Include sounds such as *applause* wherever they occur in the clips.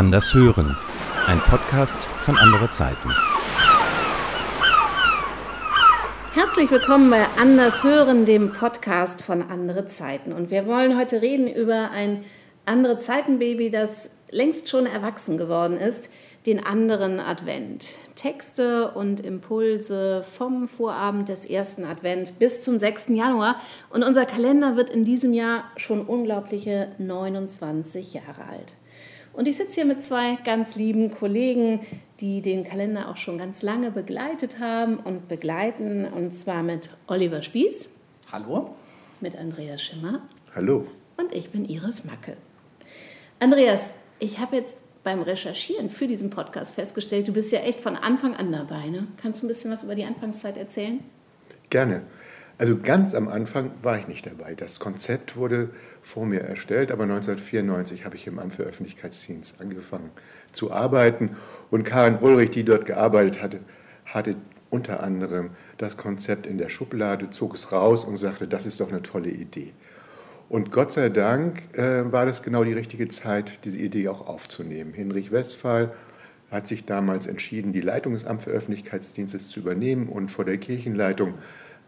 Anders hören, ein Podcast von andere Zeiten. Herzlich willkommen bei Anders hören, dem Podcast von andere Zeiten. Und wir wollen heute reden über ein andere Zeiten Baby, das längst schon erwachsen geworden ist, den anderen Advent. Texte und Impulse vom Vorabend des ersten Advent bis zum 6. Januar. Und unser Kalender wird in diesem Jahr schon unglaubliche 29 Jahre alt. Und ich sitze hier mit zwei ganz lieben Kollegen, die den Kalender auch schon ganz lange begleitet haben und begleiten. Und zwar mit Oliver Spieß. Hallo. Mit Andreas Schimmer. Hallo. Und ich bin Iris Macke. Andreas, ich habe jetzt beim Recherchieren für diesen Podcast festgestellt, du bist ja echt von Anfang an dabei. Ne? Kannst du ein bisschen was über die Anfangszeit erzählen? Gerne. Also ganz am Anfang war ich nicht dabei. Das Konzept wurde vor mir erstellt, aber 1994 habe ich im Amt für Öffentlichkeitsdienst angefangen zu arbeiten und Karin Ulrich, die dort gearbeitet hatte, hatte unter anderem das Konzept in der Schublade, zog es raus und sagte, das ist doch eine tolle Idee. Und Gott sei Dank äh, war das genau die richtige Zeit, diese Idee auch aufzunehmen. Hinrich Westphal hat sich damals entschieden, die Leitung des Amt für Öffentlichkeitsdienstes zu übernehmen und vor der Kirchenleitung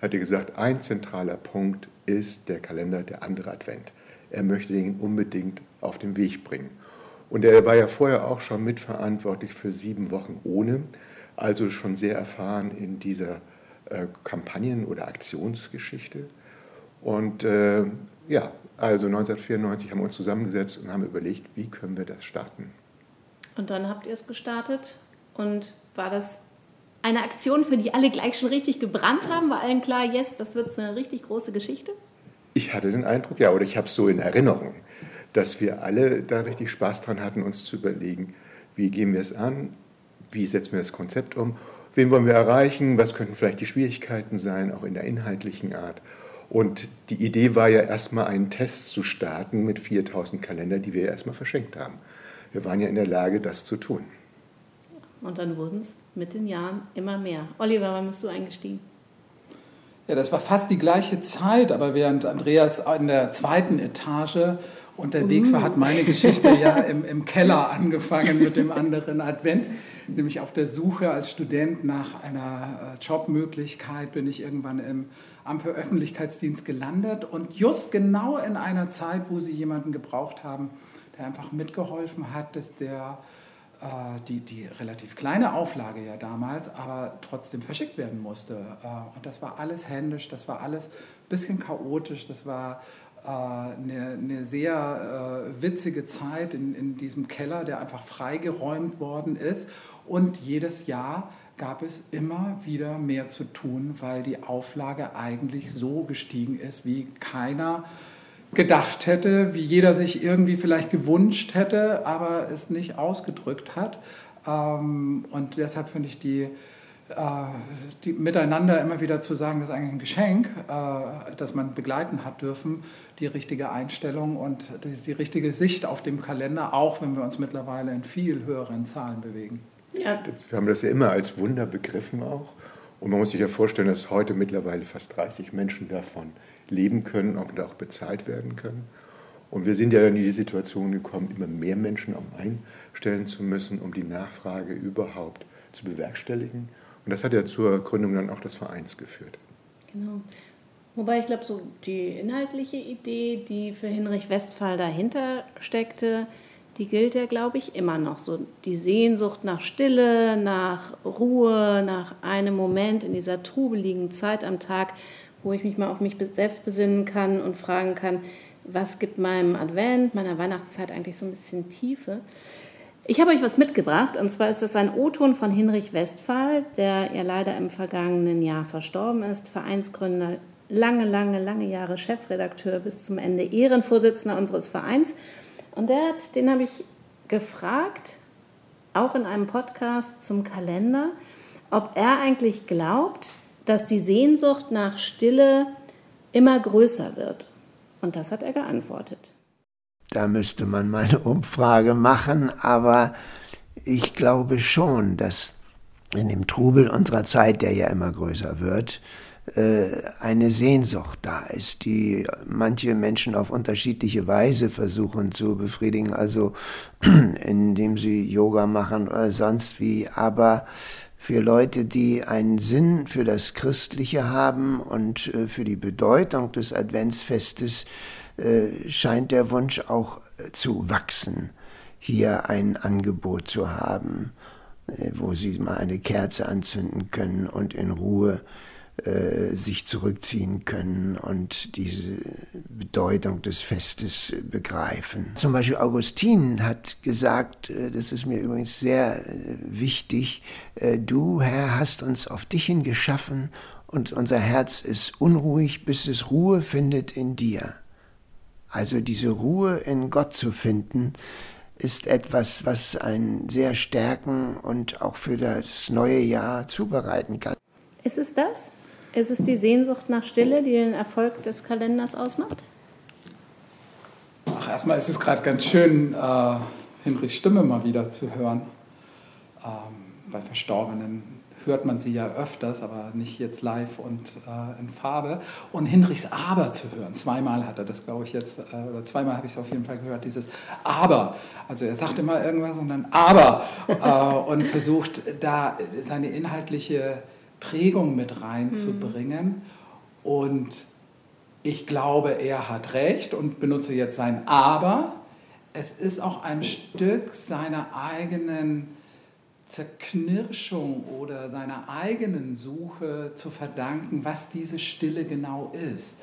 hat er gesagt, ein zentraler Punkt ist der Kalender der andere Advent. Er möchte ihn unbedingt auf den Weg bringen. Und er war ja vorher auch schon mitverantwortlich für sieben Wochen ohne, also schon sehr erfahren in dieser äh, Kampagnen- oder Aktionsgeschichte. Und äh, ja, also 1994 haben wir uns zusammengesetzt und haben überlegt, wie können wir das starten. Und dann habt ihr es gestartet und war das eine Aktion, für die alle gleich schon richtig gebrannt haben? War allen klar, yes, das wird eine richtig große Geschichte? Ich hatte den Eindruck, ja, oder ich habe es so in Erinnerung, dass wir alle da richtig Spaß dran hatten, uns zu überlegen, wie gehen wir es an, wie setzen wir das Konzept um, wen wollen wir erreichen, was könnten vielleicht die Schwierigkeiten sein, auch in der inhaltlichen Art. Und die Idee war ja erstmal einen Test zu starten mit 4000 Kalendern, die wir erstmal verschenkt haben. Wir waren ja in der Lage, das zu tun. Und dann wurden es mit den Jahren immer mehr. Oliver, wann bist du eingestiegen? Ja, das war fast die gleiche Zeit, aber während Andreas in der zweiten Etage unterwegs war, hat meine Geschichte ja *laughs* im, im Keller angefangen mit dem anderen Advent. Nämlich auf der Suche als Student nach einer äh, Jobmöglichkeit bin ich irgendwann im Amt für Öffentlichkeitsdienst gelandet und just genau in einer Zeit, wo sie jemanden gebraucht haben, der einfach mitgeholfen hat, dass der die, die relativ kleine Auflage ja damals, aber trotzdem verschickt werden musste. Äh, und das war alles händisch, das war alles ein bisschen chaotisch, das war äh, eine, eine sehr äh, witzige Zeit in, in diesem Keller, der einfach freigeräumt worden ist. Und jedes Jahr gab es immer wieder mehr zu tun, weil die Auflage eigentlich so gestiegen ist, wie keiner gedacht hätte, wie jeder sich irgendwie vielleicht gewünscht hätte, aber es nicht ausgedrückt hat. Ähm, und deshalb finde ich die, äh, die miteinander immer wieder zu sagen, das ist eigentlich ein Geschenk, äh, das man begleiten hat dürfen, die richtige Einstellung und die, die richtige Sicht auf dem Kalender, auch wenn wir uns mittlerweile in viel höheren Zahlen bewegen. Ja. Wir haben das ja immer als Wunder begriffen auch. Und man muss sich ja vorstellen, dass heute mittlerweile fast 30 Menschen davon leben können und auch bezahlt werden können. Und wir sind ja in die Situation gekommen, immer mehr Menschen einstellen zu müssen, um die Nachfrage überhaupt zu bewerkstelligen. Und das hat ja zur Gründung dann auch des Vereins geführt. Genau. Wobei ich glaube, so die inhaltliche Idee, die für Hinrich Westphal dahinter steckte, die gilt ja, glaube ich, immer noch. So die Sehnsucht nach Stille, nach Ruhe, nach einem Moment in dieser trubeligen Zeit am Tag, wo ich mich mal auf mich selbst besinnen kann und fragen kann, was gibt meinem Advent, meiner Weihnachtszeit eigentlich so ein bisschen Tiefe. Ich habe euch was mitgebracht und zwar ist das ein O-Ton von Hinrich Westphal, der ja leider im vergangenen Jahr verstorben ist, Vereinsgründer, lange, lange, lange Jahre Chefredakteur bis zum Ende Ehrenvorsitzender unseres Vereins. Und der hat, den habe ich gefragt, auch in einem Podcast zum Kalender, ob er eigentlich glaubt, dass die Sehnsucht nach Stille immer größer wird. Und das hat er geantwortet. Da müsste man mal eine Umfrage machen, aber ich glaube schon, dass in dem Trubel unserer Zeit, der ja immer größer wird, äh, eine Sehnsucht da ist, die manche Menschen auf unterschiedliche Weise versuchen zu befriedigen, also *clears throat* indem sie Yoga machen oder sonst wie, aber für Leute, die einen Sinn für das Christliche haben und äh, für die Bedeutung des Adventsfestes, äh, scheint der Wunsch auch zu wachsen, hier ein Angebot zu haben, wo sie mal eine Kerze anzünden können und in Ruhe äh, sich zurückziehen können und diese Bedeutung des Festes begreifen. Zum Beispiel Augustin hat gesagt, äh, das ist mir übrigens sehr äh, wichtig, du Herr hast uns auf dich hin geschaffen und unser Herz ist unruhig, bis es Ruhe findet in dir. Also diese Ruhe in Gott zu finden, ist etwas, was einen sehr stärken und auch für das neue Jahr zubereiten kann. Ist es das? Ist es die Sehnsucht nach Stille, die den Erfolg des Kalenders ausmacht? Ach, erstmal ist es gerade ganz schön, äh, Hinrichs Stimme mal wieder zu hören. Ähm, bei Verstorbenen hört man sie ja öfters, aber nicht jetzt live und äh, in Farbe. Und Hinrichs Aber zu hören. Zweimal hat er das, glaube ich, jetzt, äh, oder zweimal habe ich es auf jeden Fall gehört, dieses Aber. Also er sagt immer irgendwas und dann Aber. Äh, und versucht da seine inhaltliche Prägung mit reinzubringen. Mhm. Und ich glaube, er hat recht und benutze jetzt sein Aber. Es ist auch ein Stück seiner eigenen Zerknirschung oder seiner eigenen Suche zu verdanken, was diese Stille genau ist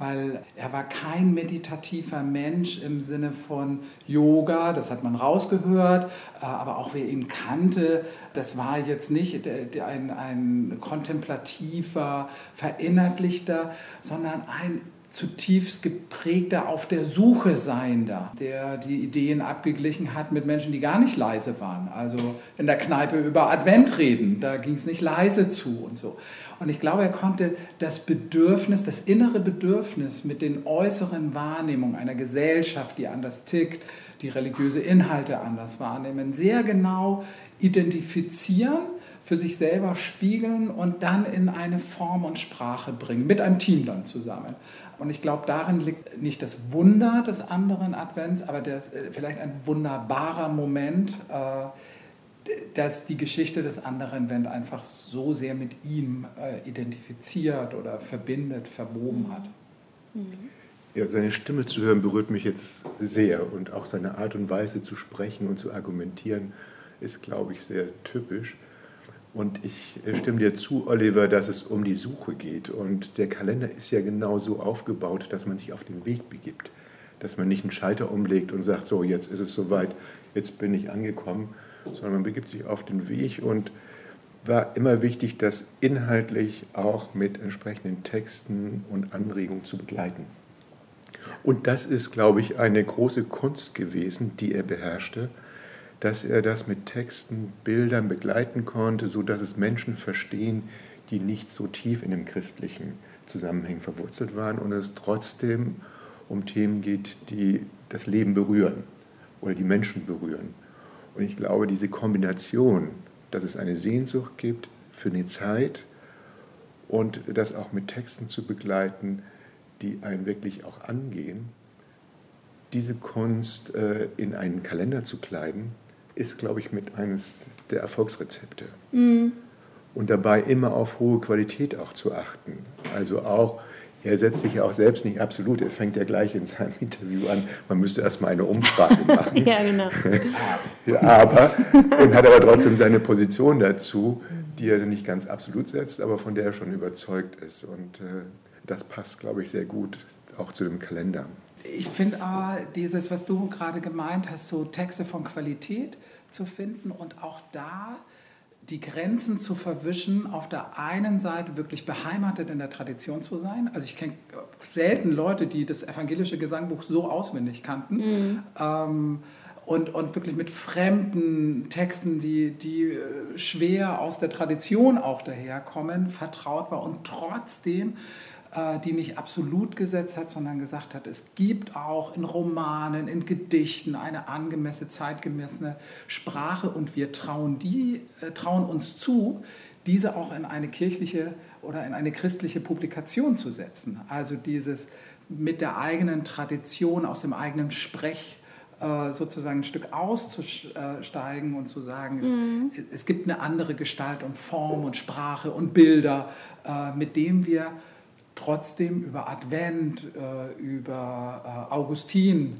weil er war kein meditativer Mensch im Sinne von Yoga, das hat man rausgehört, äh, aber auch wer ihn kannte, das war jetzt nicht ein, ein kontemplativer, verinnerlichter, sondern ein zutiefst geprägter, auf der Suche seiender, der die Ideen abgeglichen hat mit Menschen, die gar nicht leise waren. Also in der Kneipe über Advent reden, da ging es nicht leise zu und so. Und ich glaube, er konnte das Bedürfnis, das innere Bedürfnis mit den äußeren Wahrnehmungen einer Gesellschaft, die anders tickt, die religiöse Inhalte anders wahrnehmen, sehr genau identifizieren, für sich selber spiegeln und dann in eine Form und Sprache bringen, mit einem Team dann zusammen. Und ich glaube, darin liegt nicht das Wunder des anderen Advents, aber das, äh, vielleicht ein wunderbarer Moment, äh, dass die Geschichte des anderen Advent einfach so sehr mit ihm äh, identifiziert oder verbindet, verwoben hat. Mhm. Ja, seine Stimme zu hören berührt mich jetzt sehr und auch seine Art und Weise zu sprechen und zu argumentieren ist, glaube ich, sehr typisch. Und ich äh, stimme dir zu, Oliver, dass es um die Suche geht. Und der Kalender ist ja genau so aufgebaut, dass man sich auf den Weg begibt. Dass man nicht einen Schalter umlegt und sagt, so, jetzt ist es soweit, jetzt bin ich angekommen, sondern man begibt sich auf den Weg und war immer wichtig, das inhaltlich auch mit entsprechenden Texten und Anregungen zu begleiten. Und das ist, glaube ich, eine große Kunst gewesen, die er beherrschte dass er das mit Texten, Bildern begleiten konnte, sodass es Menschen verstehen, die nicht so tief in dem christlichen Zusammenhang verwurzelt waren und es trotzdem um Themen geht, die das Leben berühren oder die Menschen berühren. Und ich glaube, diese Kombination, dass es eine Sehnsucht gibt für eine Zeit und das auch mit Texten zu begleiten, die einen wirklich auch angehen, diese Kunst äh, in einen Kalender zu kleiden, ist, glaube ich, mit eines der Erfolgsrezepte. Mhm. Und dabei immer auf hohe Qualität auch zu achten. Also auch, er setzt sich ja auch selbst nicht absolut, er fängt ja gleich in seinem Interview an, man müsste erstmal eine Umfrage machen. *laughs* ja, genau. aber, und hat aber trotzdem seine Position dazu, die er nicht ganz absolut setzt, aber von der er schon überzeugt ist. Und äh, das passt, glaube ich, sehr gut auch zu dem Kalender. Ich finde aber dieses, was du gerade gemeint hast, so Texte von Qualität zu finden und auch da die Grenzen zu verwischen, auf der einen Seite wirklich beheimatet in der Tradition zu sein. Also ich kenne selten Leute, die das evangelische Gesangbuch so auswendig kannten. Mhm. Ähm, und, und wirklich mit fremden Texten, die, die äh, schwer aus der Tradition auch daherkommen, vertraut war und trotzdem die nicht absolut gesetzt hat, sondern gesagt hat, es gibt auch in Romanen, in Gedichten eine angemessene, zeitgemäße Sprache und wir trauen, die, äh, trauen uns zu, diese auch in eine kirchliche oder in eine christliche Publikation zu setzen. Also dieses mit der eigenen Tradition, aus dem eigenen Sprech äh, sozusagen ein Stück auszusteigen und zu sagen, es, mhm. es, gibt eine andere Gestalt und Form und Sprache und Bilder, äh, mit denen wir trotzdem über Advent, äh, über Augustin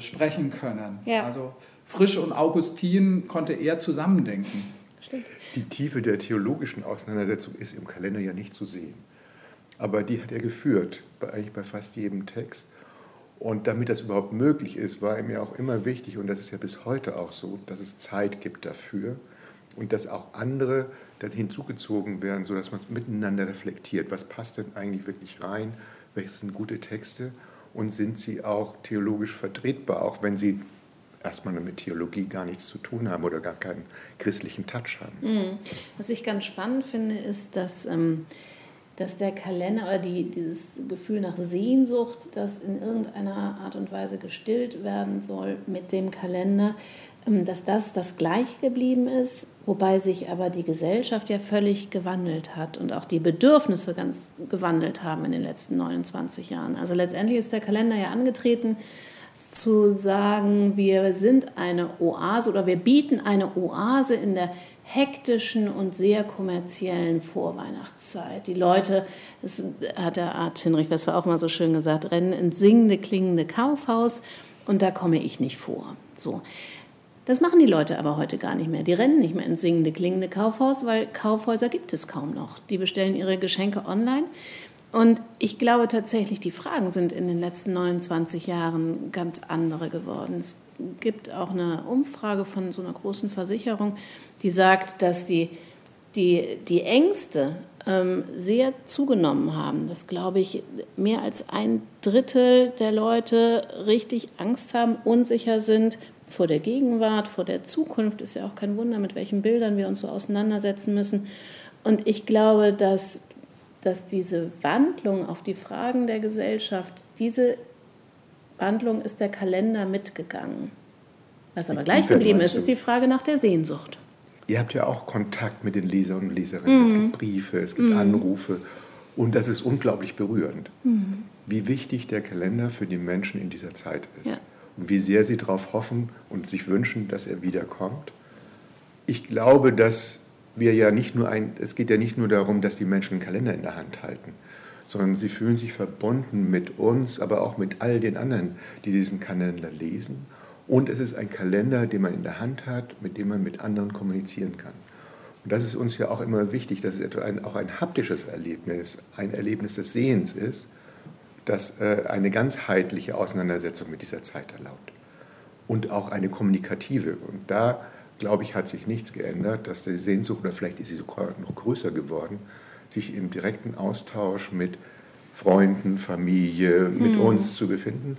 sprechen können. Ja. Also Frisch und Augustin konnte er zusammendenken. Stimmt. Die Tiefe der theologischen Auseinandersetzung ist im Kalender ja nicht zu sehen. Aber die hat er geführt, eigentlich bei fast jedem Text. Und damit das überhaupt möglich ist, war mir auch immer wichtig, und das ist ja bis heute auch so, dass es Zeit gibt dafür und dass auch andere hinzugezogen werden, sodass man miteinander reflektiert. Was passt denn eigentlich wirklich rein? Welche sind gute Texte? Und sind sie auch theologisch vertretbar, auch wenn sie erstmal mit Theologie gar nichts zu tun haben oder gar keinen christlichen Touch haben? Mhm. Was ich ganz spannend finde, ist, dass. Ähm dass der Kalender oder die, dieses Gefühl nach Sehnsucht, das in irgendeiner Art und Weise gestillt werden soll mit dem Kalender, dass das das gleiche geblieben ist, wobei sich aber die Gesellschaft ja völlig gewandelt hat und auch die Bedürfnisse ganz gewandelt haben in den letzten 29 Jahren. Also letztendlich ist der Kalender ja angetreten, zu sagen, wir sind eine Oase oder wir bieten eine Oase in der hektischen und sehr kommerziellen Vorweihnachtszeit. Die Leute, das hat der Art Hinrich Wessler auch mal so schön gesagt, rennen ins singende, klingende Kaufhaus und da komme ich nicht vor. So. Das machen die Leute aber heute gar nicht mehr. Die rennen nicht mehr ins singende, klingende Kaufhaus, weil Kaufhäuser gibt es kaum noch. Die bestellen ihre Geschenke online. Und ich glaube tatsächlich, die Fragen sind in den letzten 29 Jahren ganz andere geworden. Es gibt auch eine Umfrage von so einer großen Versicherung, die sagt, dass die, die, die Ängste ähm, sehr zugenommen haben. Dass, glaube ich, mehr als ein Drittel der Leute richtig Angst haben, unsicher sind vor der Gegenwart, vor der Zukunft. Ist ja auch kein Wunder, mit welchen Bildern wir uns so auseinandersetzen müssen. Und ich glaube, dass, dass diese Wandlung auf die Fragen der Gesellschaft, diese Wandlung ist der Kalender mitgegangen. Was aber gleich geblieben ist, ist die Frage nach der Sehnsucht. Ihr habt ja auch Kontakt mit den Lesern und Leserinnen. Mhm. Es gibt Briefe, es gibt mhm. Anrufe und das ist unglaublich berührend, mhm. wie wichtig der Kalender für die Menschen in dieser Zeit ist. Ja. Und wie sehr sie darauf hoffen und sich wünschen, dass er wiederkommt. Ich glaube, dass wir ja nicht nur ein, es geht ja nicht nur darum, dass die Menschen einen Kalender in der Hand halten, sondern sie fühlen sich verbunden mit uns, aber auch mit all den anderen, die diesen Kalender lesen und es ist ein Kalender, den man in der Hand hat, mit dem man mit anderen kommunizieren kann. Und das ist uns ja auch immer wichtig, dass es auch ein haptisches Erlebnis, ein Erlebnis des Sehens ist, das äh, eine ganzheitliche Auseinandersetzung mit dieser Zeit erlaubt. Und auch eine kommunikative. Und da, glaube ich, hat sich nichts geändert, dass die Sehnsucht, oder vielleicht ist sie sogar noch größer geworden, sich im direkten Austausch mit Freunden, Familie, mit mhm. uns zu befinden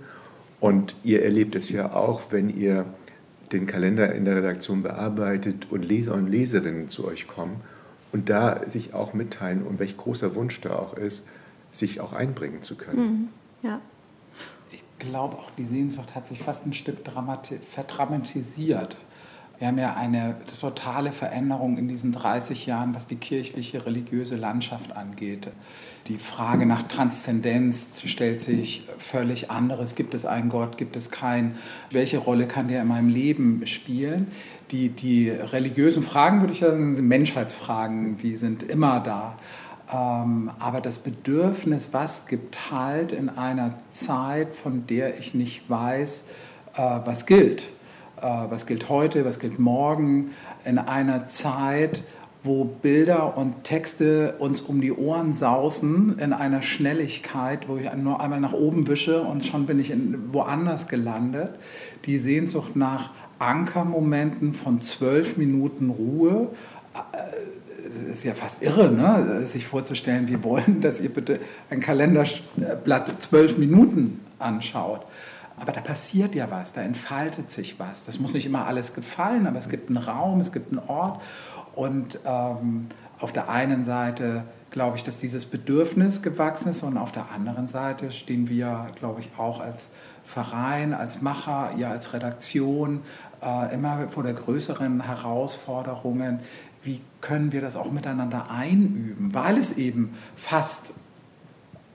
und ihr erlebt es ja auch, wenn ihr den Kalender in der Redaktion bearbeitet und Leser und Leserinnen zu euch kommen und da sich auch mitteilen und welch großer Wunsch da auch ist, sich auch einbringen zu können. Mhm. Ja. Ich glaube auch, die Sehnsucht hat sich fast ein Stück verdramatisiert. Wir haben ja eine totale Veränderung in diesen 30 Jahren, was die kirchliche, religiöse Landschaft angeht. Die Frage nach Transzendenz stellt sich völlig anderes. Gibt es einen Gott? Gibt es keinen? Welche Rolle kann der in meinem Leben spielen? Die, die religiösen Fragen, würde ich sagen, sind Menschheitsfragen, die sind immer da. Ähm, aber das Bedürfnis, was gibt Halt in einer Zeit, von der ich nicht weiß, äh, was gilt äh, was gilt heute, was gilt morgen, in einer Zeit, wo Bilder und Texte uns um die Ohren sausen, in einer Schnelligkeit, wo ich nur einmal nach oben wische und schon bin ich woanders gelandet. Die Sehnsucht nach Ankermomenten von zwölf Minuten Ruhe, es ist ja fast irre, ne? sich vorzustellen, wir wollen, dass ihr bitte ein Kalenderblatt zwölf Minuten anschaut. Aber da passiert ja was, da entfaltet sich was. Das muss nicht immer alles gefallen, aber es gibt einen Raum, es gibt einen Ort. Und ähm, auf der einen Seite glaube ich, dass dieses Bedürfnis gewachsen ist und auf der anderen Seite stehen wir, glaube ich, auch als Verein, als Macher, ja als Redaktion äh, immer vor der größeren Herausforderungen, wie können wir das auch miteinander einüben, weil es eben fast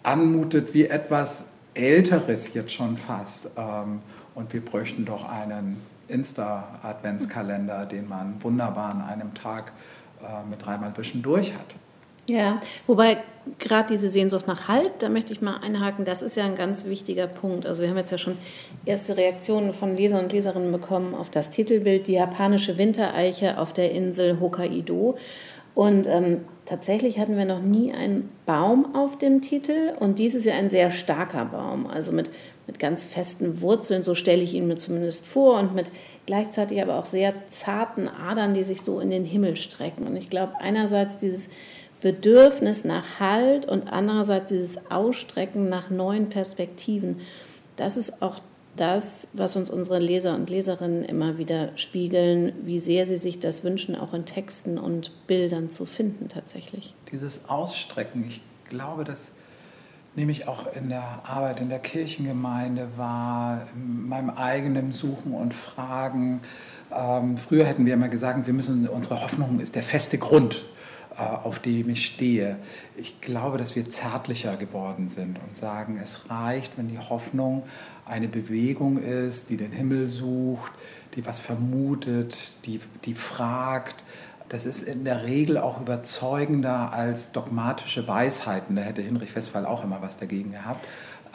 anmutet wie etwas Älteres jetzt schon fast. Ähm, und wir bräuchten doch einen Insta-Adventskalender, den man wunderbar an einem Tag äh, mit dreimal Wischen durch hat. Ja, wobei gerade diese Sehnsucht nach Halt, da möchte ich mal einhaken, das ist ja ein ganz wichtiger Punkt. Also wir haben jetzt ja schon erste Reaktionen von Leser und Leserinnen bekommen auf das Titelbild Die japanische Wintereiche auf der Insel Hokkaido. Und ähm, tatsächlich hatten wir noch nie einen Baum auf dem Titel und dies ist ja ein sehr starker Baum, also mit, mit ganz festen Wurzeln, so stelle ich ihn mir zumindest vor und mit gleichzeitig aber auch sehr zarten Adern, die sich so in den Himmel strecken. Und ich glaube, einerseits dieses Bedürfnis nach Halt und andererseits dieses Ausstrecken nach neuen Perspektiven. Das ist auch das, was uns unsere Leser und Leserinnen immer wieder spiegeln, wie sehr sie sich das wünschen, auch in Texten und Bildern zu finden tatsächlich. Dieses Ausstrecken, ich glaube, das nehme ich auch in der Arbeit in der Kirchengemeinde wahr, in meinem eigenen Suchen und Fragen. Ähm, früher hätten wir immer gesagt, wir müssen, unsere Hoffnung ist der feste Grund. Äh, auf dem ich stehe. Ich glaube, dass wir zärtlicher geworden sind und sagen, es reicht, wenn die Hoffnung eine Bewegung ist, die den Himmel sucht, die was vermutet, die, die fragt. Das ist in der Regel auch überzeugender als dogmatische Weisheiten. Da hätte Hinrich Westphal auch immer was dagegen gehabt,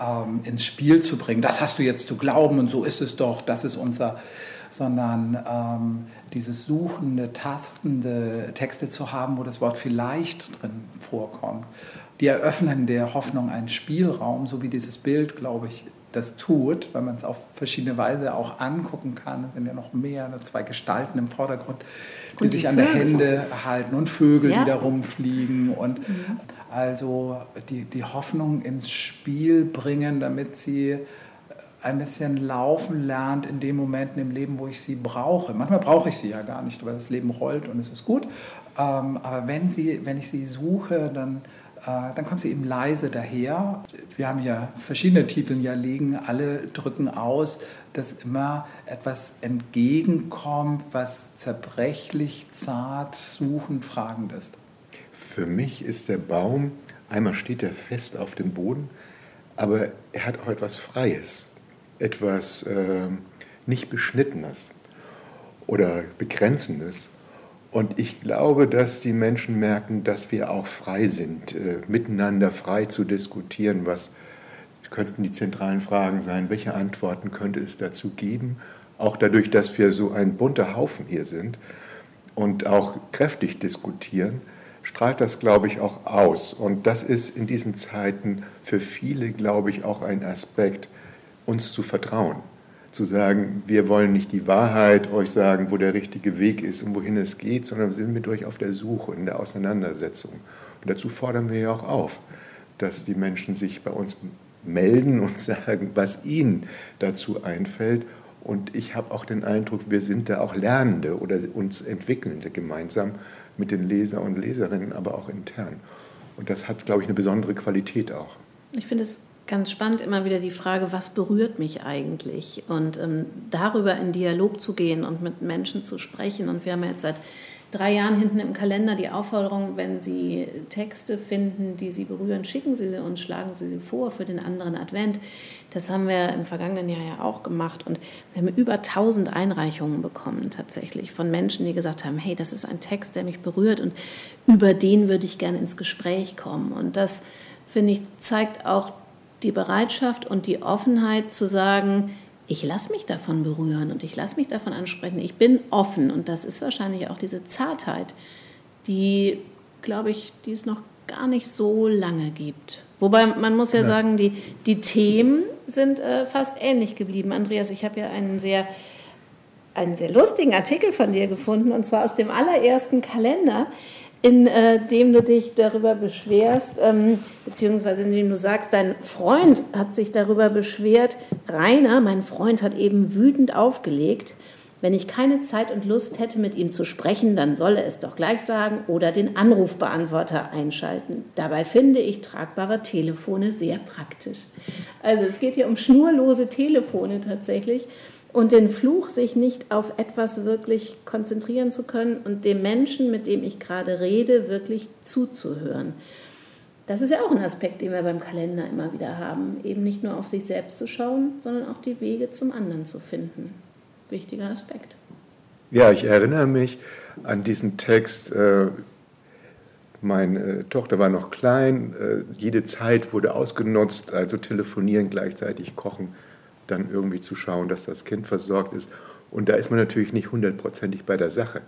ähm, ins Spiel zu bringen. Das hast du jetzt zu glauben und so ist es doch, das ist unser sondern ähm, dieses suchende, tastende Texte zu haben, wo das Wort vielleicht drin vorkommt. Die eröffnen der Hoffnung einen Spielraum, so wie dieses Bild, glaube ich, das tut, weil man es auf verschiedene Weise auch angucken kann. Es sind ja noch mehr, ne, zwei Gestalten im Vordergrund, die, die sich an der Hände halten und Vögel, ja. die da rumfliegen. Und mhm. also die, die Hoffnung ins Spiel bringen, damit sie ein bisschen laufen lernt in den Momenten im Leben, wo ich sie brauche. Manchmal brauche ich sie ja gar nicht, weil das Leben rollt und es ist gut. Ähm, aber wenn, sie, wenn ich sie suche, dann, äh, dann kommt sie eben leise daher. Wir haben ja verschiedene Titel ja liegen, alle drücken aus, dass immer etwas entgegenkommt, was zerbrechlich, zart, suchend, fragend ist. Für mich ist der Baum, einmal steht er fest auf dem Boden, aber er hat auch etwas Freies etwas äh, nicht Beschnittenes oder Begrenzendes. Und ich glaube, dass die Menschen merken, dass wir auch frei sind, äh, miteinander frei zu diskutieren, was könnten die zentralen Fragen sein, welche Antworten könnte es dazu geben, auch dadurch, dass wir so ein bunter Haufen hier sind und auch kräftig diskutieren, strahlt das, glaube ich, auch aus. Und das ist in diesen Zeiten für viele, glaube ich, auch ein Aspekt, uns zu vertrauen. Zu sagen, wir wollen nicht die Wahrheit euch sagen, wo der richtige Weg ist und wohin es geht, sondern wir sind mit euch auf der Suche, in der Auseinandersetzung. Und dazu fordern wir ja auch auf, dass die Menschen sich bei uns melden und *laughs* sagen, was ihnen dazu einfällt. Und ich habe auch den Eindruck, wir sind da auch Lernende oder uns Entwickelnde gemeinsam mit den Leser und Leserinnen, aber auch intern. Und das hat, glaube ich, eine besondere Qualität auch. Ich finde es ganz spannend immer wieder die Frage, was berührt mich eigentlich? Und ähm, darüber in Dialog zu gehen und mit Menschen zu sprechen. Und wir haben jetzt seit drei Jahren hinten im Kalender die Aufforderung, wenn Sie Texte finden, die Sie berühren, schicken Sie sie uns, schlagen Sie sie vor für den anderen Advent. Das haben wir im vergangenen Jahr ja auch gemacht und wir haben über 1000 Einreichungen bekommen tatsächlich von Menschen, die gesagt haben, hey, das ist ein Text, der mich berührt und über den würde ich gerne ins Gespräch kommen. Und das, finde ich, zeigt auch die Bereitschaft und die Offenheit zu sagen, ich lasse mich davon berühren und ich lasse mich davon ansprechen. Ich bin offen und das ist wahrscheinlich auch diese Zartheit, die, glaube ich, die es noch gar nicht so lange gibt. Wobei man muss ja, ja. sagen, die, die Themen sind äh, fast ähnlich geblieben. Andreas, ich habe ja einen sehr, einen sehr lustigen Artikel von dir gefunden und zwar aus dem allerersten Kalender in äh, du dich darüber beschwerst, ähm, beziehungsweise in dem du sagst, dein Freund hat sich darüber beschwert, Rainer, mein Freund, hat eben wütend aufgelegt. Wenn ich keine Zeit und Lust hätte, mit ihm zu sprechen, dann solle es doch gleich sagen oder den Anrufbeantworter einschalten. Dabei finde ich tragbare Telefone sehr praktisch. Also es geht hier um schnurlose Telefone tatsächlich. Und den Fluch, sich nicht auf etwas wirklich konzentrieren zu können und dem Menschen, mit dem ich gerade rede, wirklich zuzuhören. Das ist ja auch ein Aspekt, den wir beim Kalender immer wieder haben. Eben nicht nur auf sich selbst zu schauen, sondern auch die Wege zum anderen zu finden. Wichtiger Aspekt. Ja, ich erinnere mich an diesen Text. Äh, meine Tochter war noch klein, äh, jede Zeit wurde ausgenutzt, also telefonieren, gleichzeitig kochen dann irgendwie zu schauen, dass das Kind versorgt ist. Und da ist man natürlich nicht hundertprozentig bei der Sache.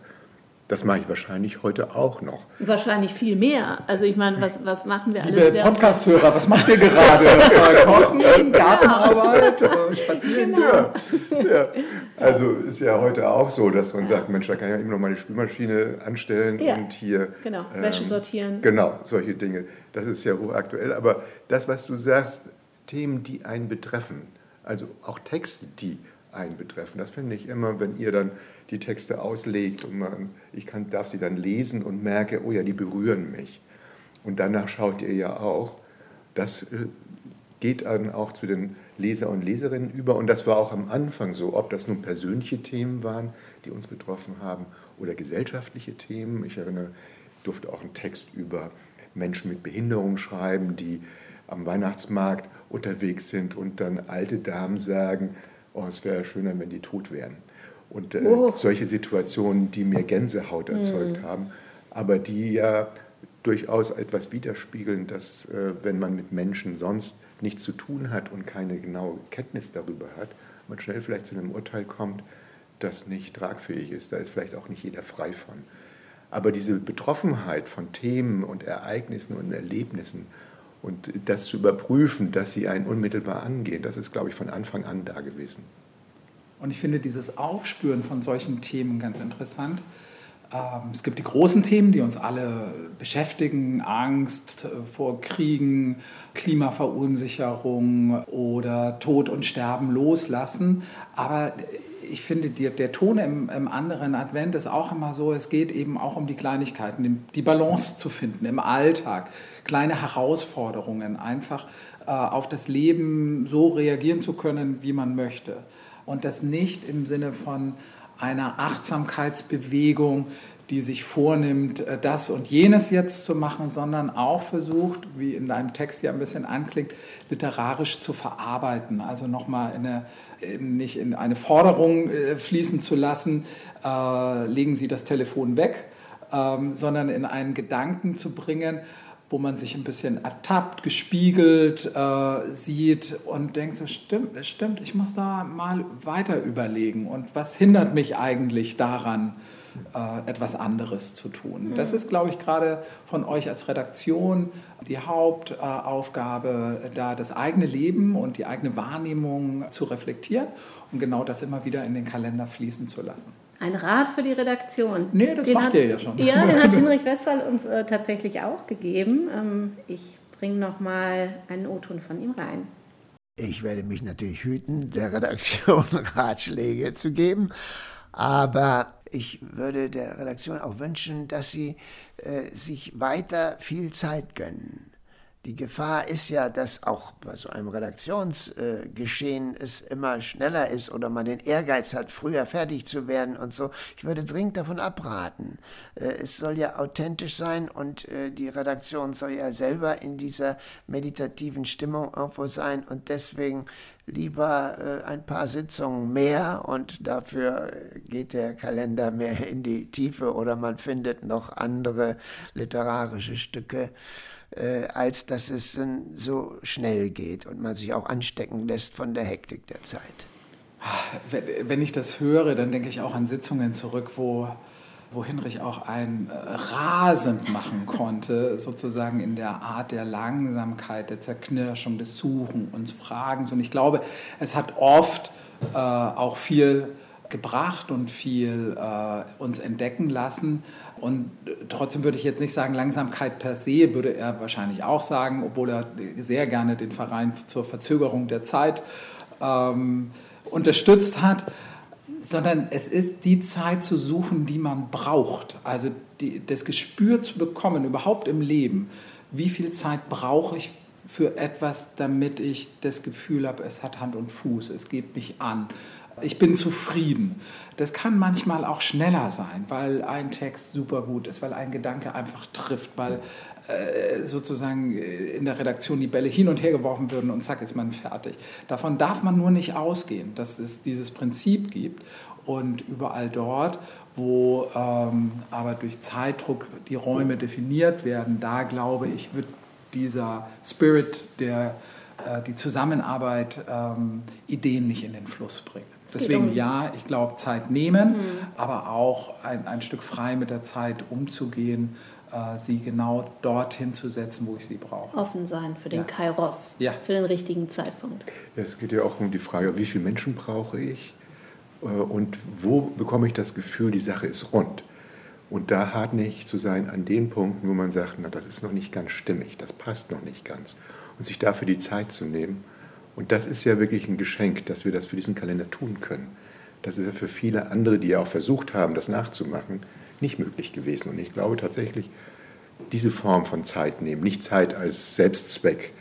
Das mache ich wahrscheinlich heute auch noch. Wahrscheinlich viel mehr. Also ich meine, was, was machen wir alles? Liebe Podcast-Hörer, was macht ihr gerade? *laughs* Kochen, Gartenarbeit, spazieren? Genau. Ja. ja. Also ist ja heute auch so, dass man sagt, Mensch, da kann ich ja eben noch mal die Spülmaschine anstellen ja. und hier... Genau, ähm, Wäsche sortieren. Genau, solche Dinge. Das ist ja hochaktuell. Aber das, was du sagst, Themen, die einen betreffen, also auch Texte, die einen betreffen. Das finde ich immer, wenn ihr dann die Texte auslegt und man, ich kann, darf sie dann lesen und merke, oh ja, die berühren mich. Und danach schaut ihr ja auch. Das äh, geht dann auch zu den Leser und Leserinnen über. Und das war auch am Anfang so, ob das nun persönliche Themen waren, die uns betroffen haben, oder gesellschaftliche Themen. Ich erinnere, ich durfte auch einen Text über Menschen mit Behinderung schreiben, die am Weihnachtsmarkt unterwegs sind und dann alte Damen sagen, oh, es wäre schöner, wenn die tot wären. Und äh, oh. solche Situationen, die mir Gänsehaut erzeugt mhm. haben, aber die ja durchaus etwas widerspiegeln, dass äh, wenn man mit Menschen sonst nichts zu tun hat und keine genaue Kenntnis darüber hat, man schnell vielleicht zu einem Urteil kommt, das nicht tragfähig ist. Da ist vielleicht auch nicht jeder frei von. Aber diese Betroffenheit von Themen und Ereignissen und Erlebnissen und das zu überprüfen, dass sie einen unmittelbar angehen, das ist, glaube ich, von Anfang an da gewesen. Und ich finde dieses Aufspüren von solchen Themen ganz interessant. Ähm, es gibt die großen Themen, die uns alle beschäftigen, Angst vor Kriegen, Klimaverunsicherung oder Tod und Sterben loslassen. Aber ich finde, die, der Ton im, im, anderen Advent ist auch immer so, es geht eben auch um die Kleinigkeiten, die Balance zu finden im Alltag, kleine Herausforderungen, einfach äh, auf das Leben so reagieren zu können, wie man möchte. Und das nicht im Sinne von einer Achtsamkeitsbewegung, die sich vornimmt, äh, das und jenes jetzt zu machen, sondern auch versucht, wie in deinem Text ja ein bisschen anklingt, literarisch zu verarbeiten. Also nochmal in eine, nicht in eine Forderung äh, fließen zu lassen, äh, legen Sie das Telefon weg, ähm, sondern in einen Gedanken zu bringen, wo man sich ein bisschen ertappt, gespiegelt äh, sieht und denkt so, stimmt, stimmt, ich muss da mal weiter überlegen. Und was hindert mich eigentlich daran, äh, etwas anderes zu tun. Das ist, glaube ich, gerade von euch als Redaktion die Hauptaufgabe, da das eigene Leben und die eigene Wahrnehmung zu reflektieren und genau das immer wieder in den Kalender fließen zu lassen. Ein Rat für die Redaktion. Nee, das den macht ihr ja schon. Ja, den *laughs* hat Hinrich Westphal uns äh, tatsächlich auch gegeben. Ähm, ich bringe noch mal einen O-Ton von ihm rein. Ich werde mich natürlich hüten, der Redaktion *laughs* Ratschläge zu geben, aber ich würde der Redaktion auch wünschen, dass sie äh, sich weiter viel Zeit gönnen. Die Gefahr ist ja, dass auch bei so einem Redaktionsgeschehen äh, es immer schneller ist oder man den Ehrgeiz hat, früher fertig zu werden und so. Ich würde dringend davon abraten. Äh, es soll ja authentisch sein und äh, die Redaktion soll ja selber in dieser meditativen Stimmung irgendwo sein und deswegen lieber äh, ein paar Sitzungen mehr und dafür geht der Kalender mehr in die Tiefe oder man findet noch andere literarische Stücke äh, als dass es so schnell geht und man sich auch anstecken lässt von der Hektik der Zeit. Wenn ich das höre, dann denke ich auch an Sitzungen zurück, wo, wo Hinrich auch ein äh, rasend machen konnte, sozusagen in der Art der Langsamkeit, der Zerknirschung, des Suchen und Fragens. Und ich glaube, es hat oft äh, auch viel gebracht und viel äh, uns entdecken lassen. Und trotzdem würde ich jetzt nicht sagen, Langsamkeit per se, würde er wahrscheinlich auch sagen, obwohl er sehr gerne den Verein zur Verzögerung der Zeit ähm, unterstützt hat, sondern es ist die Zeit zu suchen, die man braucht. Also die, das Gespür zu bekommen, überhaupt im Leben, wie viel Zeit brauche ich für etwas, damit ich das Gefühl habe, es hat Hand und Fuß, es geht mich an ich bin zufrieden. Das kann manchmal auch schneller sein, weil ein Text super gut ist, weil ein Gedanke einfach trifft, weil sozusagen äh, in der Redaktion die Bälle hin und her geworfen würden und zack ist man fertig. Davon darf man nur nicht ausgehen, dass es dieses Prinzip gibt und überall dort, wo ähm, aber durch Zeitdruck die Räume definiert werden, da glaube ich, wird dieser Spirit, der äh, die Zusammenarbeit, ähm, Ideen nicht in den Fluss bringen. Deswegen um ja, ich glaube, Zeit nehmen, mhm. aber auch ein, ein Stück frei mit der Zeit umzugehen, äh, sie genau dorthin zu setzen, wo ich sie brauche. Offen sein für den ja. Kairos, ja. für den richtigen Zeitpunkt. Ja, es geht ja auch um die Frage, wie viele Menschen brauche ich äh, und wo bekomme ich das Gefühl, die Sache ist rund. Und da hartnäckig zu sein an den Punkten, wo man sagt, na, das ist noch nicht ganz stimmig, das passt noch nicht ganz. Und sich dafür die Zeit zu nehmen und das ist ja wirklich ein Geschenk, dass wir das für diesen Kalender tun können. Das ist ja für viele andere, die ja auch versucht haben, das nachzumachen, nicht möglich gewesen. Und ich glaube tatsächlich, diese Form von Zeit nehmen, nicht Zeit als Selbstzweck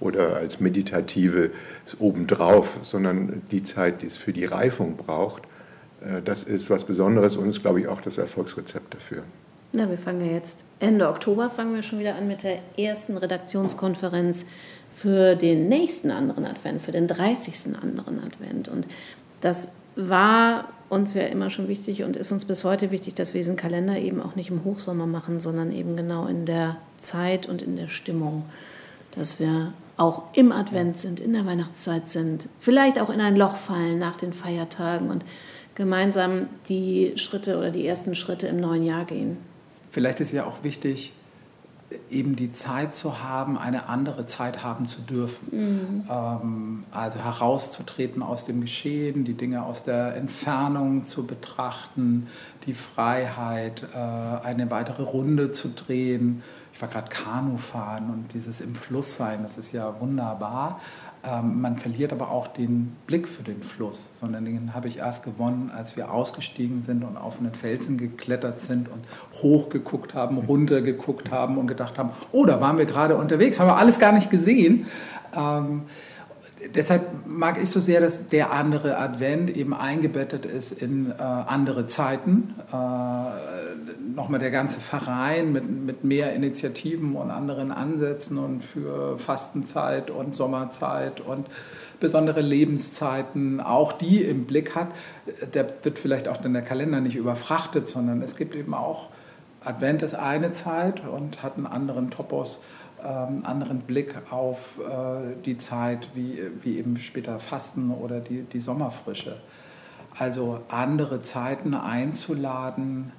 oder als meditative obendrauf, sondern die Zeit, die es für die Reifung braucht, äh, das ist was Besonderes und ist, glaube ich, auch das Erfolgsrezept dafür. Na, wir fangen ja jetzt Ende Oktober fangen wir schon wieder an mit der ersten Redaktionskonferenz für den nächsten anderen Advent, für den 30. anderen Advent. Und das war uns ja immer schon wichtig und ist uns bis heute wichtig, dass wir diesen Kalender eben auch nicht im Hochsommer machen, sondern eben genau in der Zeit und in der Stimmung, dass wir auch im Advent sind, in der Weihnachtszeit sind, vielleicht auch in ein Loch fallen nach den Feiertagen und gemeinsam die Schritte oder die ersten Schritte im neuen Jahr gehen. Vielleicht ist ja auch wichtig, eben die Zeit zu haben, eine andere Zeit haben zu dürfen. Mhm. Ähm, also herauszutreten aus dem Geschehen, die Dinge aus der Entfernung zu betrachten, die Freiheit, äh, eine weitere Runde zu drehen. Ich war gerade Kanu fahren und dieses im Fluss sein, das ist ja wunderbar. Ähm, man verliert aber auch den Blick für den Fluss, sondern den habe ich erst gewonnen, als wir ausgestiegen sind und auf einen Felsen geklettert sind und hochgeguckt haben, runtergeguckt haben und gedacht haben, oh, da waren wir gerade unterwegs, haben wir alles gar nicht gesehen. Ähm, deshalb mag ich so sehr, dass der andere Advent eben eingebettet ist in äh, andere Zeiten. Äh, Nochmal der ganze Verein mit, mit mehr Initiativen und anderen Ansätzen und für Fastenzeit und Sommerzeit und besondere Lebenszeiten, auch die im Blick hat. Der wird vielleicht auch dann der Kalender nicht überfrachtet, sondern es gibt eben auch Advent ist eine Zeit und hat einen anderen Topos ähm, anderen Blick auf äh, die Zeit, wie, wie eben später Fasten oder die, die Sommerfrische. Also andere Zeiten einzuladen,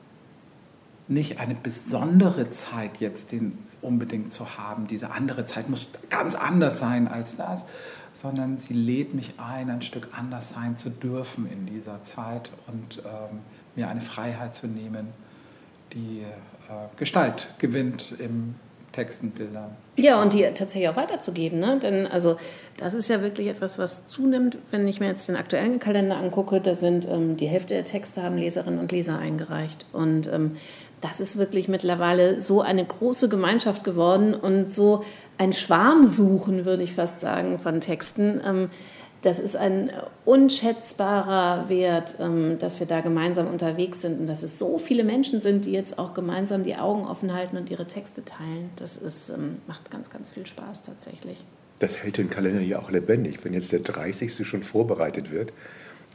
nicht eine besondere Zeit jetzt den unbedingt zu haben. Diese andere Zeit muss ganz anders sein als das, sondern sie lädt mich ein, ein Stück anders sein zu dürfen in dieser Zeit und ähm, mir eine Freiheit zu nehmen, die äh, Gestalt gewinnt im Texten, Bildern. Ja, und die tatsächlich auch weiterzugeben. Ne? Denn also das ist ja wirklich etwas, was zunimmt. Wenn ich mir jetzt den aktuellen Kalender angucke, da sind ähm, die Hälfte der Texte haben Leserinnen und Leser eingereicht. Und ähm, das ist wirklich mittlerweile so eine große Gemeinschaft geworden und so ein Schwarmsuchen, würde ich fast sagen, von Texten. Ähm, das ist ein unschätzbarer Wert, ähm, dass wir da gemeinsam unterwegs sind und dass es so viele Menschen sind, die jetzt auch gemeinsam die Augen offen halten und ihre Texte teilen. Das ist, ähm, macht ganz, ganz viel Spaß tatsächlich. Das hält den Kalender ja auch lebendig. Wenn jetzt der 30. schon vorbereitet wird,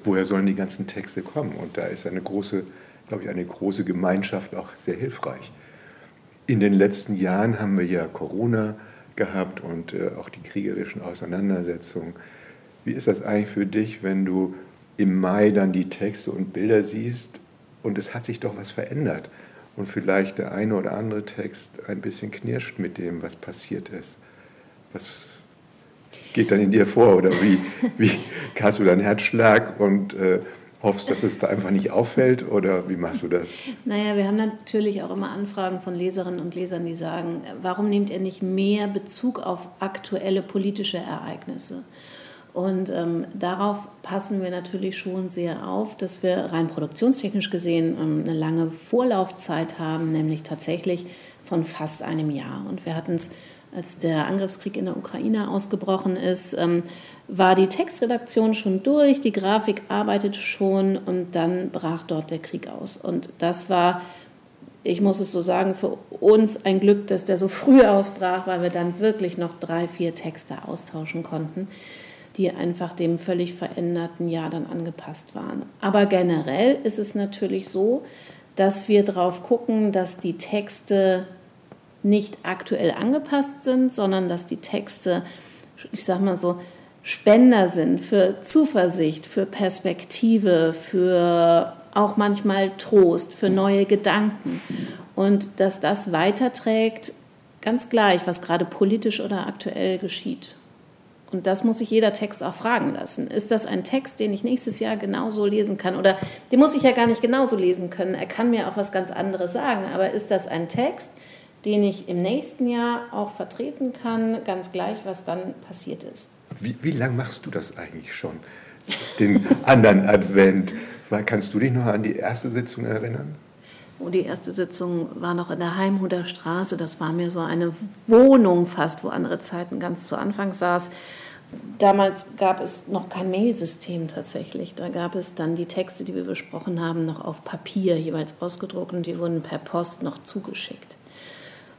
woher sollen die ganzen Texte kommen? Und da ist eine große, glaube ich, eine große Gemeinschaft auch sehr hilfreich. In den letzten Jahren haben wir ja Corona gehabt und äh, auch die kriegerischen Auseinandersetzungen wie ist das eigentlich für dich, wenn du im Mai dann die Texte und Bilder siehst und es hat sich doch was verändert und vielleicht der eine oder andere Text ein bisschen knirscht mit dem, was passiert ist? Was geht dann in dir vor oder wie, *laughs* wie hast du deinen Herzschlag und äh, hoffst, dass es da einfach nicht auffällt oder wie machst du das? Naja, wir haben natürlich auch immer Anfragen von Leserinnen und Lesern, die sagen, warum nehmt ihr nicht mehr Bezug auf aktuelle politische Ereignisse? Und ähm, darauf passen wir natürlich schon sehr auf, dass wir rein produktionstechnisch gesehen ähm, eine lange Vorlaufzeit haben, nämlich tatsächlich von fast einem Jahr. Und wir hatten es als der Angriffskrieg in der Ukraine ausgebrochen ist, ähm, war die Textredaktion schon durch, die Grafik arbeitete schon und dann brach dort der Krieg aus. Und das war, ich muss es so sagen, für uns ein Glück, dass der so früh *laughs* ausbrach, weil wir dann wirklich noch drei, vier Texte austauschen konnten, die einfach dem völlig veränderten Jahr dann angepasst waren. Aber generell ist es natürlich so, dass wir darauf gucken, dass die Texte nicht aktuell angepasst sind, sondern dass die Texte, ich sag mal so, Spender sind für Zuversicht, für Perspektive, für auch manchmal Trost, für neue Gedanken. Und dass das weiterträgt, ganz gleich, was gerade politisch oder aktuell geschieht. Und das muss sich jeder Text auch fragen lassen. Ist das ein Text, den ich nächstes Jahr genauso lesen kann? Oder den muss ich ja gar nicht genauso lesen können. Er kann mir auch was ganz anderes sagen. Aber ist das ein Text, den ich im nächsten Jahr auch vertreten kann, ganz gleich, was dann passiert ist. Wie, wie lange machst du das eigentlich schon, den anderen Advent? Kannst du dich noch an die erste Sitzung erinnern? Oh, die erste Sitzung war noch in der Heimhuder Straße. Das war mir so eine Wohnung fast, wo andere Zeiten ganz zu Anfang saß. Damals gab es noch kein Mailsystem tatsächlich. Da gab es dann die Texte, die wir besprochen haben, noch auf Papier jeweils ausgedruckt und die wurden per Post noch zugeschickt.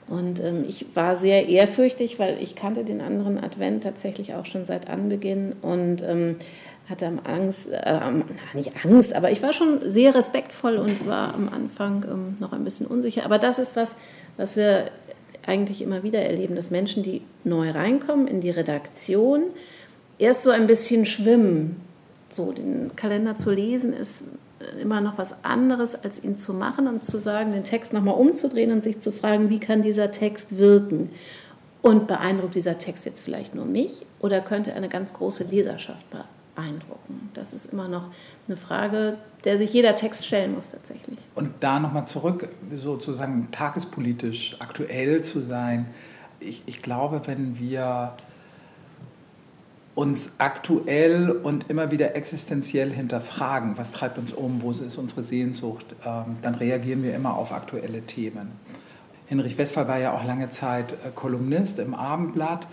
Und ähm, ich war sehr ehrfürchtig, weil ich kannte den anderen Advent tatsächlich auch schon seit Anbeginn und ähm, hatte Angst, äh, nicht Angst, aber ich war schon sehr respektvoll und war am Anfang ähm, noch ein bisschen unsicher. Aber das ist was, was wir eigentlich immer wieder erleben, dass Menschen, die neu reinkommen in die Redaktion, erst so ein bisschen schwimmen. So den Kalender zu lesen ist immer noch was anderes, als ihn zu machen und zu sagen, den Text nochmal umzudrehen und sich zu fragen, wie kann dieser Text wirken? Und beeindruckt dieser Text jetzt vielleicht nur mich oder könnte eine ganz große Leserschaft beeindrucken? Das ist immer noch eine Frage, der sich jeder Text stellen muss tatsächlich. Und da nochmal zurück, sozusagen tagespolitisch aktuell zu sein. Ich, ich glaube, wenn wir uns aktuell und immer wieder existenziell hinterfragen, was treibt uns um, wo ist unsere Sehnsucht, ähm, dann reagieren wir immer auf aktuelle Themen. Hinrich Westphal war ja auch lange Zeit äh, Kolumnist im Abendblatt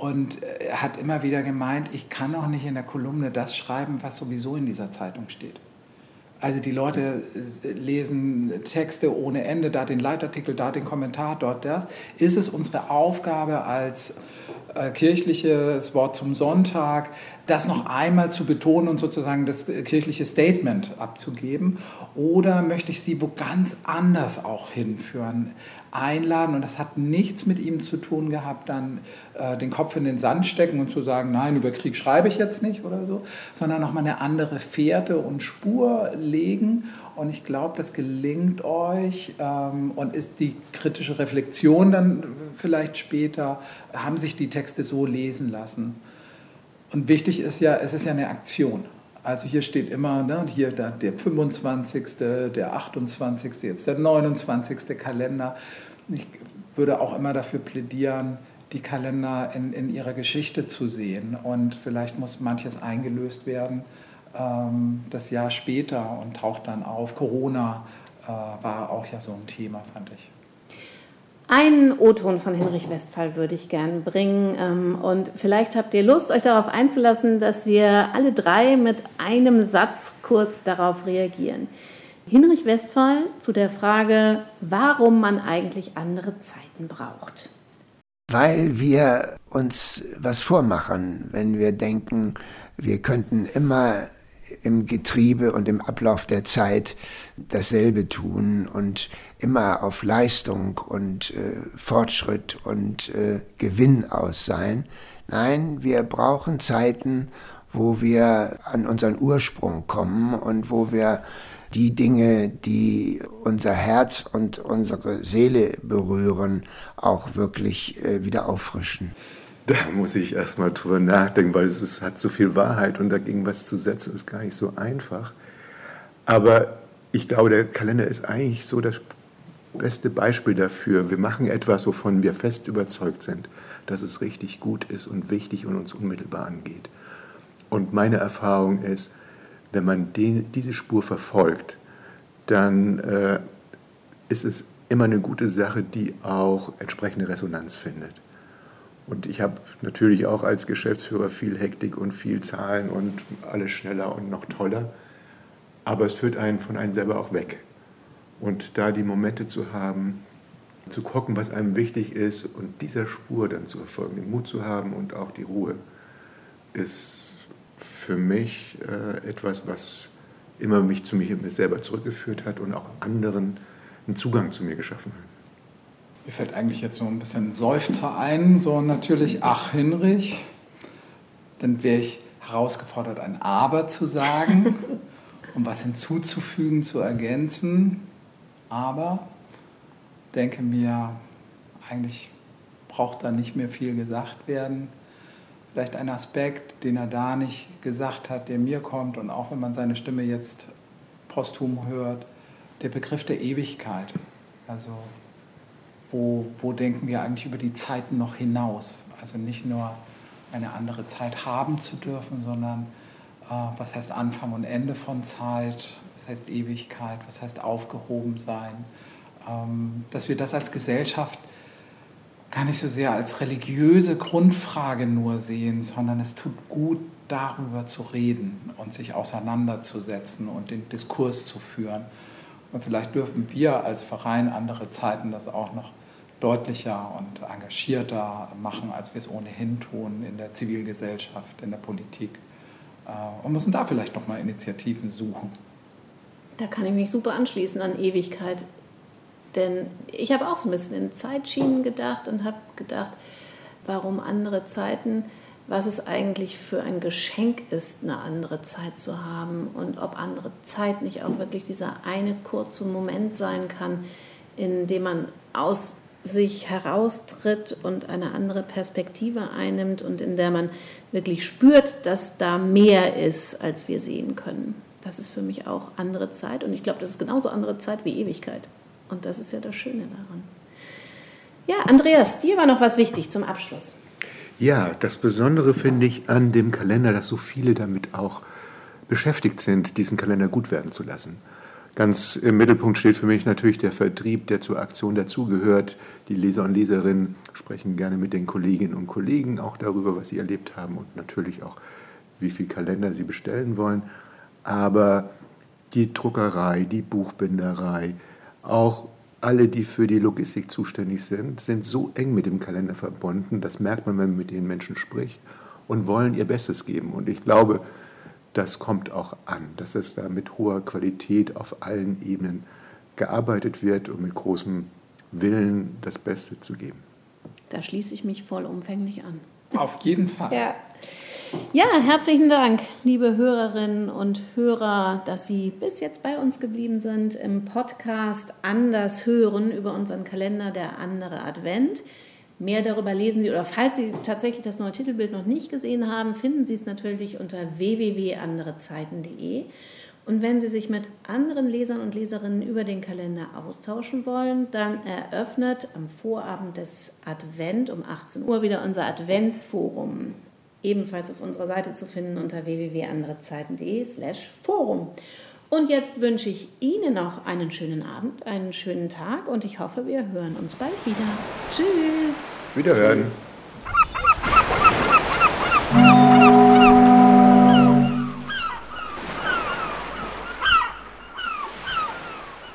und äh, hat immer wieder gemeint, ich kann auch nicht in der Kolumne das schreiben, was sowieso in dieser Zeitung steht. Also die Leute äh, lesen Texte ohne Ende, da den Leitartikel, da den Kommentar, dort das. Ist es unsere Aufgabe als äh, kirchliches Wort zum Sonntag, das noch einmal zu betonen und sozusagen das kirchliche Statement abzugeben? Oder möchte ich sie wo ganz anders auch hinführen? einladen und das hat nichts mit ihm zu tun gehabt, dann äh, den Kopf in den Sand stecken und zu sagen, nein, über Krieg schreibe ich jetzt nicht oder so, sondern nochmal eine andere Fährte und Spur legen und ich glaube, das gelingt euch ähm, und ist die kritische Reflexion dann vielleicht später, haben sich die Texte so lesen lassen. Und wichtig ist ja, es ist ja eine Aktion. Also hier steht immer, ne, hier der, der 25., der 28., jetzt der 29. Kalender. Ich würde auch immer dafür plädieren, die Kalender in, in ihrer Geschichte zu sehen. Und vielleicht muss manches eingelöst werden ähm, das Jahr später und taucht dann auf. Corona äh, war auch ja so ein Thema, fand ich. Einen O-Ton von Hinrich Westphal würde ich gern bringen. Ähm, und vielleicht habt ihr Lust, euch darauf einzulassen, dass wir alle drei mit einem Satz kurz darauf reagieren. Hinrich Westphal zu der Frage, warum man eigentlich andere Zeiten braucht. Weil wir uns was vormachen, wenn wir denken, wir könnten immer im Getriebe und im Ablauf der Zeit dasselbe tun und immer auf Leistung und äh, Fortschritt und äh, Gewinn aus sein. Nein, wir brauchen Zeiten, wo wir an unseren Ursprung kommen und wo wir die Dinge, die unser Herz und unsere Seele berühren, auch wirklich äh, wieder auffrischen. Da muss ich erstmal drüber nachdenken, weil es ist, hat so viel Wahrheit und dagegen was zu setzen ist gar nicht so einfach. Aber ich glaube, der Kalender ist eigentlich so das beste Beispiel dafür. Wir machen etwas, wovon wir fest überzeugt sind, dass es richtig gut ist und wichtig und uns unmittelbar angeht. Und meine Erfahrung ist, wenn man den, diese Spur verfolgt, dann äh, ist es immer eine gute Sache, die auch entsprechende Resonanz findet. Und ich habe natürlich auch als Geschäftsführer viel Hektik und viel Zahlen und alles schneller und noch toller. Aber es führt einen von einem selber auch weg. Und da die Momente zu haben, zu gucken, was einem wichtig ist und dieser Spur dann zu erfolgen, den Mut zu haben und auch die Ruhe, ist für mich äh, etwas, was immer mich zu mir selber zurückgeführt hat und auch anderen einen Zugang zu mir geschaffen hat. Mir fällt eigentlich jetzt so ein bisschen Seufzer ein, so natürlich, ach Hinrich, dann wäre ich herausgefordert, ein Aber zu sagen, *laughs* um was hinzuzufügen, zu ergänzen. Aber denke mir, eigentlich braucht da nicht mehr viel gesagt werden. Vielleicht ein Aspekt, den er da nicht gesagt hat, der mir kommt und auch wenn man seine Stimme jetzt posthum hört, der Begriff der Ewigkeit. Also wo, wo denken wir eigentlich über die Zeiten noch hinaus? Also nicht nur eine andere Zeit haben zu dürfen, sondern äh, was heißt Anfang und Ende von Zeit, was heißt Ewigkeit, was heißt aufgehoben sein, ähm, dass wir das als Gesellschaft gar nicht so sehr als religiöse Grundfrage nur sehen, sondern es tut gut, darüber zu reden und sich auseinanderzusetzen und den Diskurs zu führen. Und vielleicht dürfen wir als Verein andere Zeiten das auch noch deutlicher und engagierter machen, als wir es ohnehin tun in der Zivilgesellschaft, in der Politik. Äh, und müssen da vielleicht nochmal Initiativen suchen. Da kann ich mich super anschließen an Ewigkeit. Denn ich habe auch so ein bisschen in Zeitschienen gedacht und habe gedacht, warum andere Zeiten, was es eigentlich für ein Geschenk ist, eine andere Zeit zu haben und ob andere Zeit nicht auch wirklich dieser eine kurze Moment sein kann, in dem man aus sich heraustritt und eine andere Perspektive einnimmt und in der man wirklich spürt, dass da mehr ist, als wir sehen können. Das ist für mich auch andere Zeit und ich glaube, das ist genauso andere Zeit wie Ewigkeit. Und das ist ja das Schöne daran. Ja, Andreas, dir war noch was wichtig zum Abschluss. Ja, das Besondere finde ich an dem Kalender, dass so viele damit auch beschäftigt sind, diesen Kalender gut werden zu lassen. Ganz im Mittelpunkt steht für mich natürlich der Vertrieb, der zur Aktion dazugehört. Die Leser und Leserinnen sprechen gerne mit den Kolleginnen und Kollegen auch darüber, was sie erlebt haben und natürlich auch, wie viel Kalender sie bestellen wollen. Aber die Druckerei, die Buchbinderei, auch alle, die für die Logistik zuständig sind, sind so eng mit dem Kalender verbunden, das merkt man, wenn man mit den Menschen spricht und wollen ihr Bestes geben. Und ich glaube, das kommt auch an, dass es da mit hoher Qualität auf allen Ebenen gearbeitet wird und mit großem Willen das Beste zu geben. Da schließe ich mich vollumfänglich an. Auf jeden Fall. Ja. ja, herzlichen Dank, liebe Hörerinnen und Hörer, dass Sie bis jetzt bei uns geblieben sind im Podcast Anders hören über unseren Kalender der andere Advent. Mehr darüber lesen Sie oder falls Sie tatsächlich das neue Titelbild noch nicht gesehen haben, finden Sie es natürlich unter www.anderezeiten.de. Und wenn Sie sich mit anderen Lesern und Leserinnen über den Kalender austauschen wollen, dann eröffnet am Vorabend des Advent um 18 Uhr wieder unser Adventsforum. Ebenfalls auf unserer Seite zu finden unter www.anderezeiten.de/slash Forum. Und jetzt wünsche ich Ihnen noch einen schönen Abend, einen schönen Tag und ich hoffe, wir hören uns bald wieder. Tschüss. Wiederhören. Tschüss.